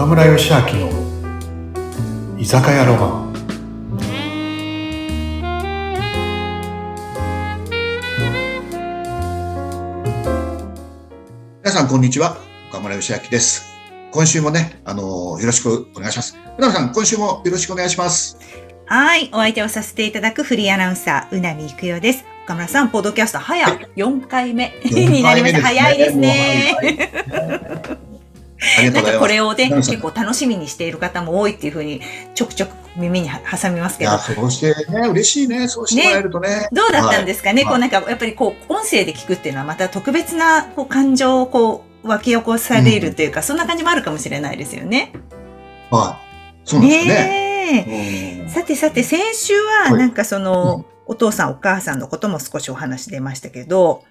岡村義明の居酒屋ロマン皆さん、こんにちは。岡村義明です。今週もね、あのよろしくお願いします。うなみさん、今週もよろしくお願いします。はい。お相手をさせていただくフリーアナウンサー、うなみいくよです。岡村さん、ポッドキャスト早4回目 になりました。早いですね。なんかこれをね、結構楽しみにしている方も多いっていうふうに、ちょくちょく耳に挟みますけどいや、。そうしてね、嬉しいね。そうしてもらえるとね。どうだったんですかね、はいこうなんか、やっぱりこう、音声で聞くっていうのはまた特別なこう感情をこう、湧き起こされるというか、そんな感じもあるかもしれないですよね。はい。そうですね。ねさてさて、先週ははいなんかその、うんお父さんお母さんのことも少しお話出ましたけど、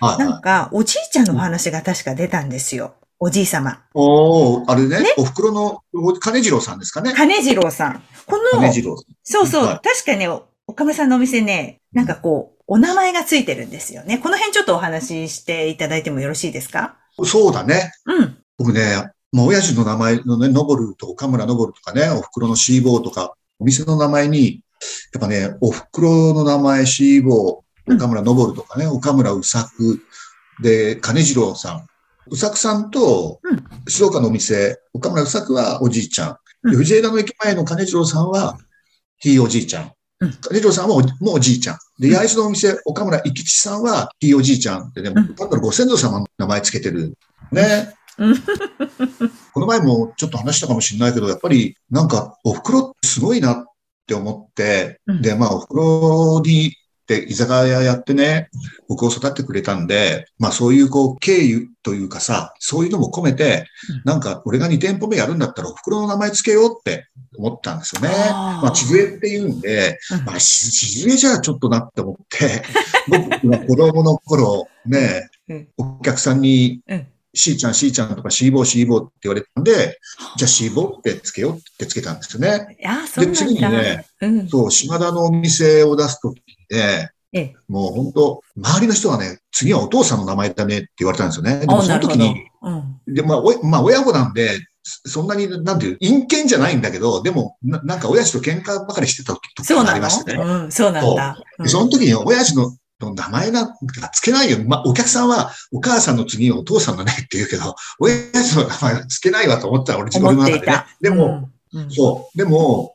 はいなんかおじいちゃんのお話が確か出たんですよ。おじい様。おおあれね、お袋の、お金次郎さんですかね。金次郎さん。この、金次郎。そうそう、はい確かね、お岡村さんのお店ね、なんかこう、お名前がついてるんですよね。この辺ちょっとお話ししていただいてもよろしいですか？そうだね。うん。僕ね、もう親父の名前のね、ノボルと岡村ノボルとかね、お袋のシーボーとか、お店の名前に、やっぱね、お袋の名前シーボー、岡村ノボルとかね、岡村うさく、で、金次郎さん。うさくさんとうん、静岡のお店、岡村うさくはおじいちゃん。藤枝の駅前の金次郎さんは、ひいおじいちゃん。うん金次郎さんはもうおじいちゃん。で、うん八重洲のお店、岡村一吉さんは、ひいおじいちゃんってね、ん単なるご先祖様の名前つけてる。ね。うんこの前もちょっと話したかもしれないけど、やっぱりなんかお袋ってすごいなって思って、うんで、まあお袋にって居酒屋やってね、僕を育ててくれたんで、まあそういうこう経由というかさ、そういうのも込めてうん、なんか俺が2店舗目やるんだったらお袋の名前つけようって思ったんですよね。あー。まあ地図絵って言うんで、うん。まあし地図絵じゃちょっとなって思って、僕が子供の頃ね、うん。お客さんにうんしーちゃん、しーちゃんとかシーボー、シーボーって言われたんで、じゃあシーボーってつけようってつけたんですよね。ああ、そうで、次。にね、うん。そう、島田のお店を出すときにね、ええ。もう本当、周りの人はね、次はお父さんの名前だねって言われたんですよね。でもそ。の時に、うん。で、まあ、おまあ、親子なんで、そんなに、なんていう、陰険じゃないんだけど、でも、ななんか親父と喧嘩ばかりしてた時とかありましてね。の？うん、そうなんだ。でその時に親父の名前なんかつけないよ。まあ、お客さんはお母さんの次にお父さんだねって言うけど、親父の名前はつけないわと思ったら俺自分思の中でね。でも、うん、うんそう。でも、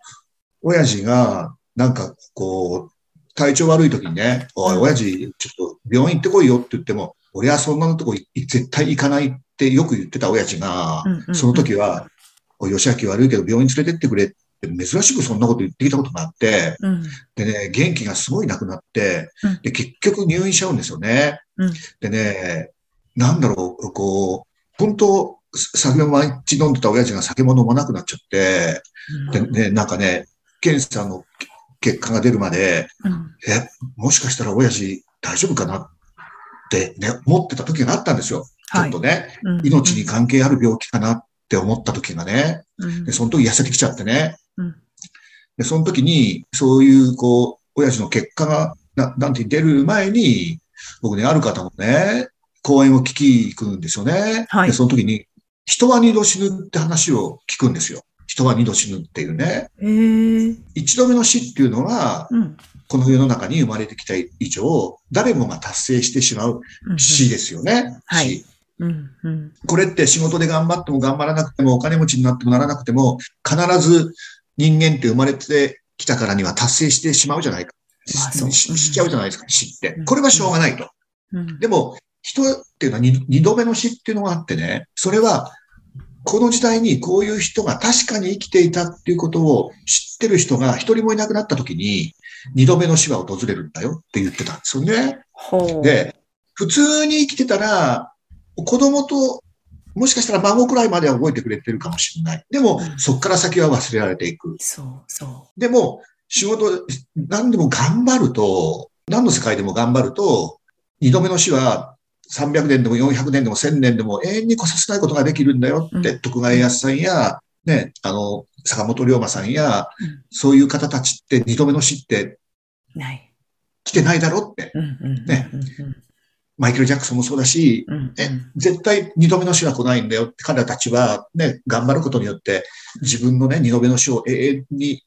親父が、なんかこう、体調悪い時にね、おい、うん親父、ちょっと病院行ってこいよって言っても、俺はそんなとこい絶対行かないってよく言ってた親父が、その時は、おい、吉明悪いけど病院連れてってくれって珍しくそんなこと言ってきたことがあって、うん。でね、元気がすごいなくなってうん、で、結局入院しちゃうんですよね。うん。でね、なんだろう、こう、本当、酒を毎日飲んでた親父が酒も飲まなくなっちゃって、でね、なんかね、検査の結果が出るまで、うん。え、もしかしたら親父大丈夫かなってね、思ってた時があったんですよ。ちょっとね、うん。命に関係ある病気かなって思った時がね、うんでその時痩せてきちゃってね。うんで、その時に、そういう、こう、親父の結果が、ななんて出る前に、僕ね、ある方のね、講演を聞きに行くんですよね。はいで、その時に、人は二度死ぬって話を聞くんですよ。人は二度死ぬっていうね。一度目の死っていうのは、うん。この世の中に生まれてきた以上、誰もが達成してしまううん死ですよね。はい死うん。うん。これって仕事で頑張っても頑張らなくても、お金持ちになってもならなくても、必ず人間って生まれてきたからには達成してしまうじゃないか。まあそうししちゃうじゃないですか、死ってうん。これはしょうがないと。うん。でも、人っていうのは二二度目の死っていうのがあってね、それは、この時代にこういう人が確かに生きていたっていうことを知ってる人が一人もいなくなった時に、二度目の死は訪れるんだよって言ってたんですよね。で、普通に生きてたら、子供と、もしかしたら孫くらいまでは覚えてくれてるかもしれない。でもう、んそっから先は忘れられていく。そう、そでも、仕事、何でも頑張ると、何の世界でも頑張ると、二度目の死は300年でも400年でも1000年でも永遠に来させないことができるんだよって、う徳川家康さんや、ね、あの、坂本龍馬さんや、うんそういう方たちって二度目の死ってう。ない。来てないだろって。うんうんうんうんねうんマイケル・ジャクソンもそうだし、うんえ絶対二度目の死は来ないんだよって彼らたちはね、頑張ることによって自分のね、二度目の死を永遠に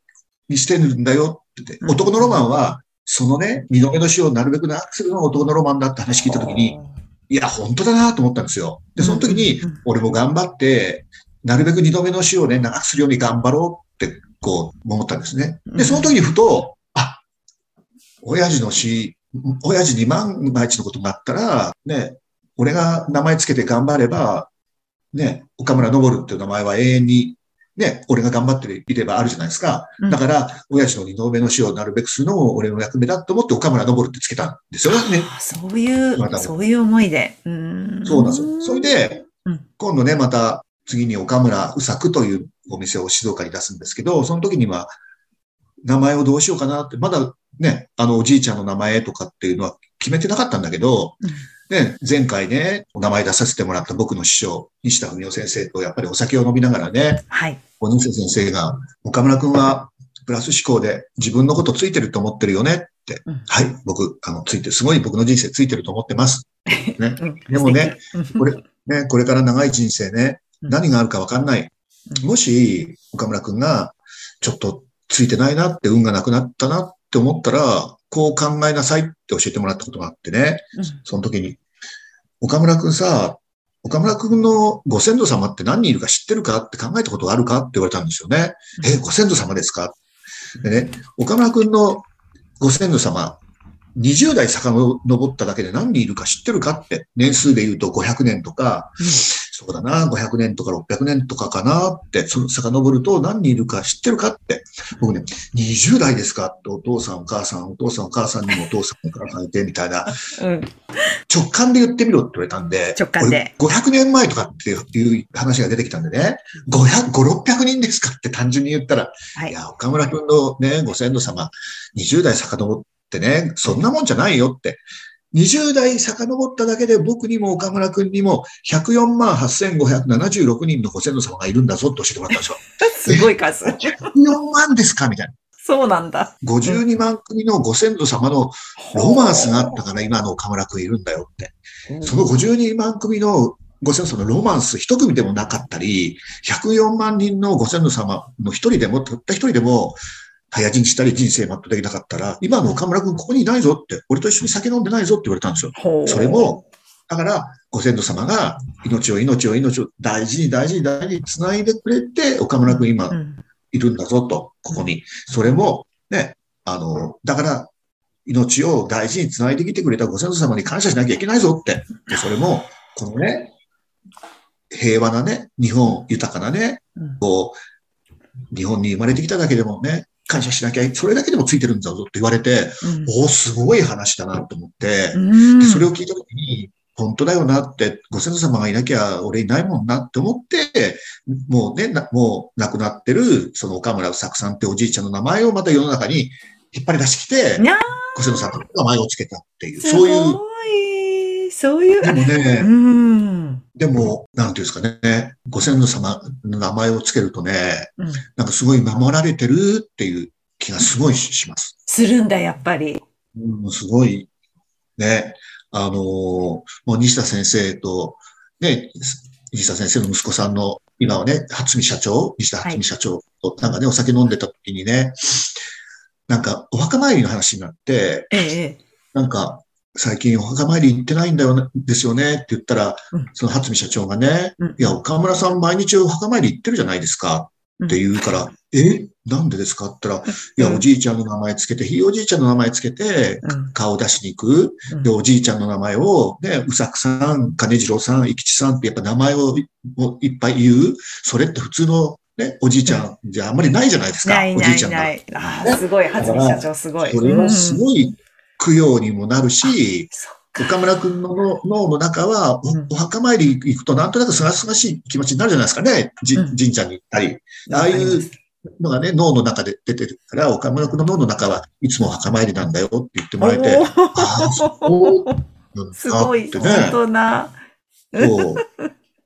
見捨てるんだよって言って、うん。男のロマンは、そのね、二度目の死をなるべく長くするのが男のロマンだって話聞いたときに、いや、本当だなと思ったんですよ。で、その時に俺も頑張って、なるべく二度目の死をね、長くするように頑張ろうって、こう、思ったんですね。で、その時にふと、あ、親父の死、親父に万が一のことがあったら、ね、俺が名前つけて頑張れば、ね、岡村昇っていう名前は永遠に、ね、俺が頑張っていればあるじゃないですか。うんだから、親父の二度目の死をなるべくするのも俺の役目だと思って岡村昇ってつけたんですよね。あそういうま、たそういう思いで。うんそうなんですよ。それ、でうん、今度ね、また次に岡村うさくというお店を静岡に出すんですけど、その時には、名前をどうしようかなって、まだね、あのおじいちゃんの名前とかっていうのは決めてなかったんだけど、うん。ね、前回ね、お名前出させてもらった僕の師匠、西田文夫先生とやっぱりお酒を飲みながらね、はい。小西先生が、岡村くんはプラス思考で自分のことついてると思ってるよねって、うん。はい、僕、あの、ついてる、すごい僕の人生ついてると思ってます。ね、うん。でもね、これ、ね、これから長い人生ね、うん。何があるかわかんない。うん。もし、岡村くんが、ちょっとついてないなって、運がなくなったなって思ったら、こう考えなさいって教えてもらったことがあってね、うん。その時に、岡村くんさ、岡村くんのご先祖様って何人いるか知ってるかって考えたことがあるかって言われたんですよね。え、ご先祖様ですか？でね、岡村くんのご先祖様、20代遡っただけで何人いるか知ってるかって、年数で言うと500年とか、そうだな、500年とか600年とかかなって、その遡ると何人いるか知ってるかって、僕ね、20代ですか？ってお父さんお母さん、お父さんお母さんにもお父さんお母さんいてみたいな、うん。直感で言ってみろって言われたんで、直感で。俺500年前とかっていう話が出てきたんでね、500、5、600人ですかって単純に言ったら、はい。い。や、岡村くんのね、ご先祖様、20代遡ってね、そんなもんじゃないよって。20代遡っただけで僕にも岡村くんにも104万8576人のご先祖様がいるんだぞって教えてもらったんですよ。すごい数。104万ですか？みたいな。そうなんだ。52万組のご先祖様のロマンスがあったから今の岡村くんいるんだよって。その52万組のご先祖のロマンス一組でもなかったり、104万人のご先祖様の一人でも、たった一人でも、早死にしたり人生全うできなかったら、今の岡村くんここにいないぞって、俺と一緒に酒飲んでないぞって言われたんですよ。それも、だから、ご先祖様が命を命を命を大事に大事に大事に繋いでくれて、岡村くん今うんいるんだぞと、ここに。それも、ね、あの、だから、命を大事に繋いできてくれたご先祖様に感謝しなきゃいけないぞって。で、それも、このね、平和なね、日本豊かなね、うんこう、日本に生まれてきただけでもね、感謝しなきゃ、それだけでもついてるんだぞって言われて、おお、すごい話だなと思って、うん。でそれを聞いたときに、本当だよなって、ご先祖様がいなきゃ俺いないもんなって思って、もうね、なもう亡くなってる、その岡村うさんっておじいちゃんの名前をまた世の中に引っ張り出してきてご先祖さんの名前をつけたっていう、すそういう。そういう。でもうね、ん。でも、なんていうんですかね、ご先祖様の名前をつけるとね、うんなんかすごい守られてるっていう気がすごいしします。するんだ、やっぱり。うん、すごい、ね、あのーもう西田先生と、ね、西田先生の息子さんの、今はね、初見社長、西田初見社長と、なんかね、お酒飲んでた時にね、なんかお墓参りの話になって、ええ。なんか、最近お墓参り行ってないんだよね、ですよねって言ったら、うんその初見社長がね、うんいや、岡村さん毎日お墓参り行ってるじゃないですかって言うから、え？なんでですか？って言ったら、いや、うんおじいちゃんの名前つけて、ひいおじいちゃんの名前つけて、うん顔出しに行く。うんで、おじいちゃんの名前を、ね、うさくさん、金次郎さん、生吉さんってやっぱ名前をいをいっぱい言う。それって普通のね、おじいちゃんじゃあんまりないじゃないですか。ないおじいちゃんが。ああ、すごい。初見社長すごい。それはすい。ごい供養にもなるし、岡村くんの脳の中は、おうんお墓参り行くとなんとなくすがすがしい気持ちになるじゃないですかね。じうん神社に行ったり。ああいうのがね、脳の中で出てるから、岡村くんの脳の中はいつもお墓参りなんだよって言ってもらえて、ああ、そうなんだすごい。って本ね。当な。そう。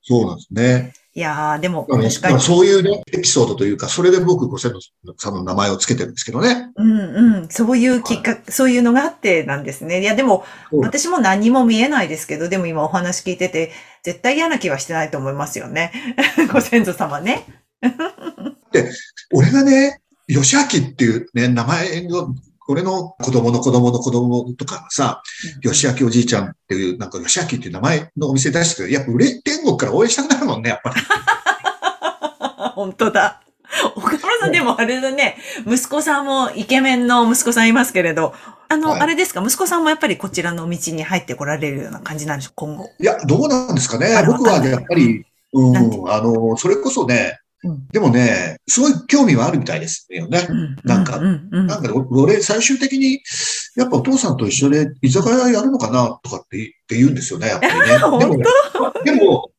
そうなんですね。いやー、でも、うん確かに。そういうね、エピソードというか、それで僕ご先祖さんの名前をつけてるんですけどね。うんうん。そういうきっかけ、そういうのがあってなんですね。いや、でも、うん私も何も見えないですけど、でも今お話聞いてて、絶対嫌な気はしてないと思いますよね。ご先祖様ね。俺がね、吉明っていうね、名前の、俺の子供の子供の子供とかさ、吉明おじいちゃんっていう、なんか吉明っていう名前のお店出してくれやっぱ売れ、天国から応援したくなるもんね、やっぱり。本当だ。岡村さんでもあれだね、息子さんもイケメンの息子さんいますけれど、あの、はい。あれですか、息子さんもやっぱりこちらの道に入ってこられるような感じなんでしょう、今後。いや、どうなんですかね。僕はね、やっぱり、うん、あの、それこそね、うん。でもね、すごい興味はあるみたいですよね。なんかうん。うん。なんかね俺、最終的に、やっぱお父さんと一緒で居酒屋やるのかなとかってって言うんですよね、やっぱりね。でもね、でも、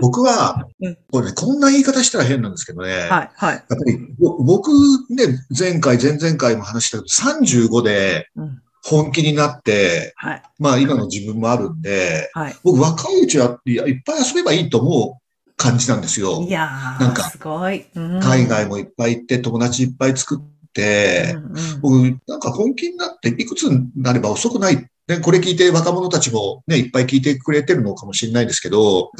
僕はうん、これね、こんな言い方したら変なんですけどね、はい、はい。やっぱり、ぼ僕ね、前回、前々回も話したけど、35でうん。本気になって、はい、まあ今の自分もあるんで、はい。僕若いうちはいっぱい遊べばいいと思う感じなんですよい。やー、なんかすごい。うん海外もいっぱい行って、友達いっぱい作って、うんうん僕、なんか本気になって、いくつになれば遅くない。ね、これ聞いて若者たちもね、いっぱい聞いてくれてるのかもしれないですけど、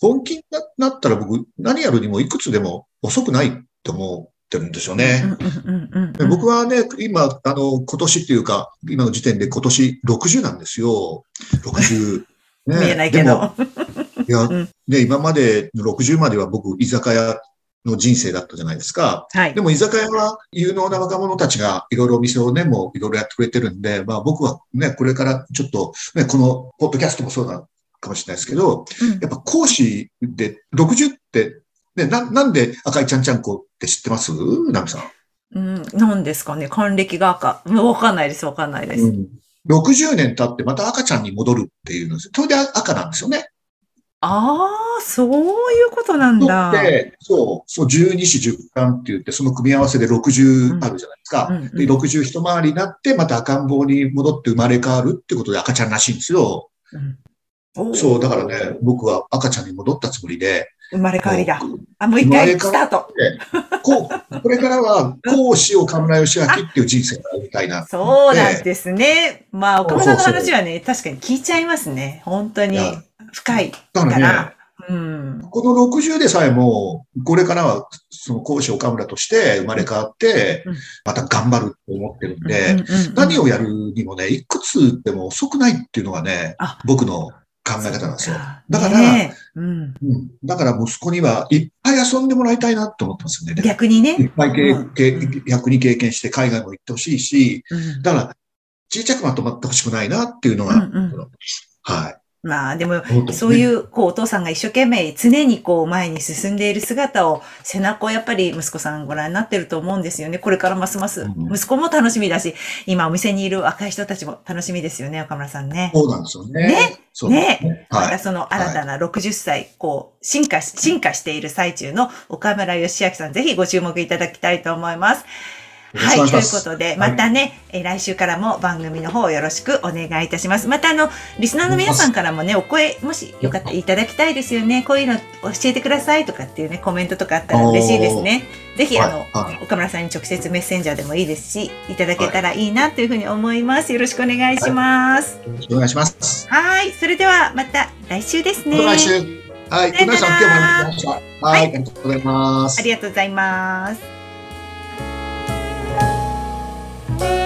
本気になったら僕、何やるにもいくつでも遅くないって思ってるんですよね。僕はね、今、あの、今年っていうか、今の時点で今年60なんですよ。60。ね、見えないけど。いや、んで、今までの60までは僕、居酒屋の人生だったじゃないですか。はいで。も居酒屋は有能な若者たちがいろいろお店をね、もういろいろやってくれてるんで、まあ僕はね、これからちょっと、ね、このポッドキャストもそうなのかもしれないですけど、うんやっぱ講師で60って、ね、な、なんで赤いちゃんちゃんこって知ってます？ナミさん。うん、なんですかね還暦が赤。うんわかんないです、わかんないです。うん60年経ってまた赤ちゃんに戻るっていうんですよ。それで赤なんですよね。ああ、そういうことなんだ。で、そう、そう、12子10巻って言って、その組み合わせで60あるじゃないですか。うんうんで、60一回りになって、また赤ん坊に戻って生まれ変わるってことで赤ちゃんらしいんですよ。おーそう、だからね、僕は赤ちゃんに戻ったつもりで、生まれ変わりだ。こうあ、もう一回スタート。こう、これからは、講師岡村義明っていう人生がみたいな。そうなんですね。まあ、岡村さんの話はね、確かに聞いちゃいますね。本当にいや深いだかから。らね、うん。この60でさえも、これからは、その講師岡村として生まれ変わってうん、また頑張ると思ってるんで、何をやるにもね、いくつでも遅くないっていうのがねあ、僕の考え方なんですよ。だからねえうん、うん。だから息子にはいっぱい遊んでもらいたいなって思ってますよね。逆にね。いっぱい経うん経逆に経験して海外も行ってほしいし、うんだから、小さくまとまってほしくないなっていうのが、うんうんはい。まあでも、そういう、こう、お父さんが一生懸命常にこう、前に進んでいる姿を、背中をやっぱり息子さんご覧になってると思うんですよね。これからますますう。ん息子も楽しみだし、今お店にいる若い人たちも楽しみですよね、岡村さんね。そうなんですよね。ね？そうなんですね。まはい。たその新たな60歳、こう、進化し、進化している最中の岡村義明さん、ぜひご注目いただきたいと思います。はい、ということで、またね、えー来週からも番組の方よろしくお願いいたします。またあの、リスナーの皆さんからもね、お声、もしよかったらいただきたいですよね。こういうの教えてくださいとかっていうね、コメントとかあったら嬉しいですね。ぜひあの、はいはい岡村さんに直接メッセンジャーでもいいですし、いただけたらいいなというふうに思います。よろしくお願いします。よろしくお願いします。はい、それではまた来週ですね。来週。はい。皆さん今日もありがとうございました。はい。ありがとうございますあ。りがとうございます。day.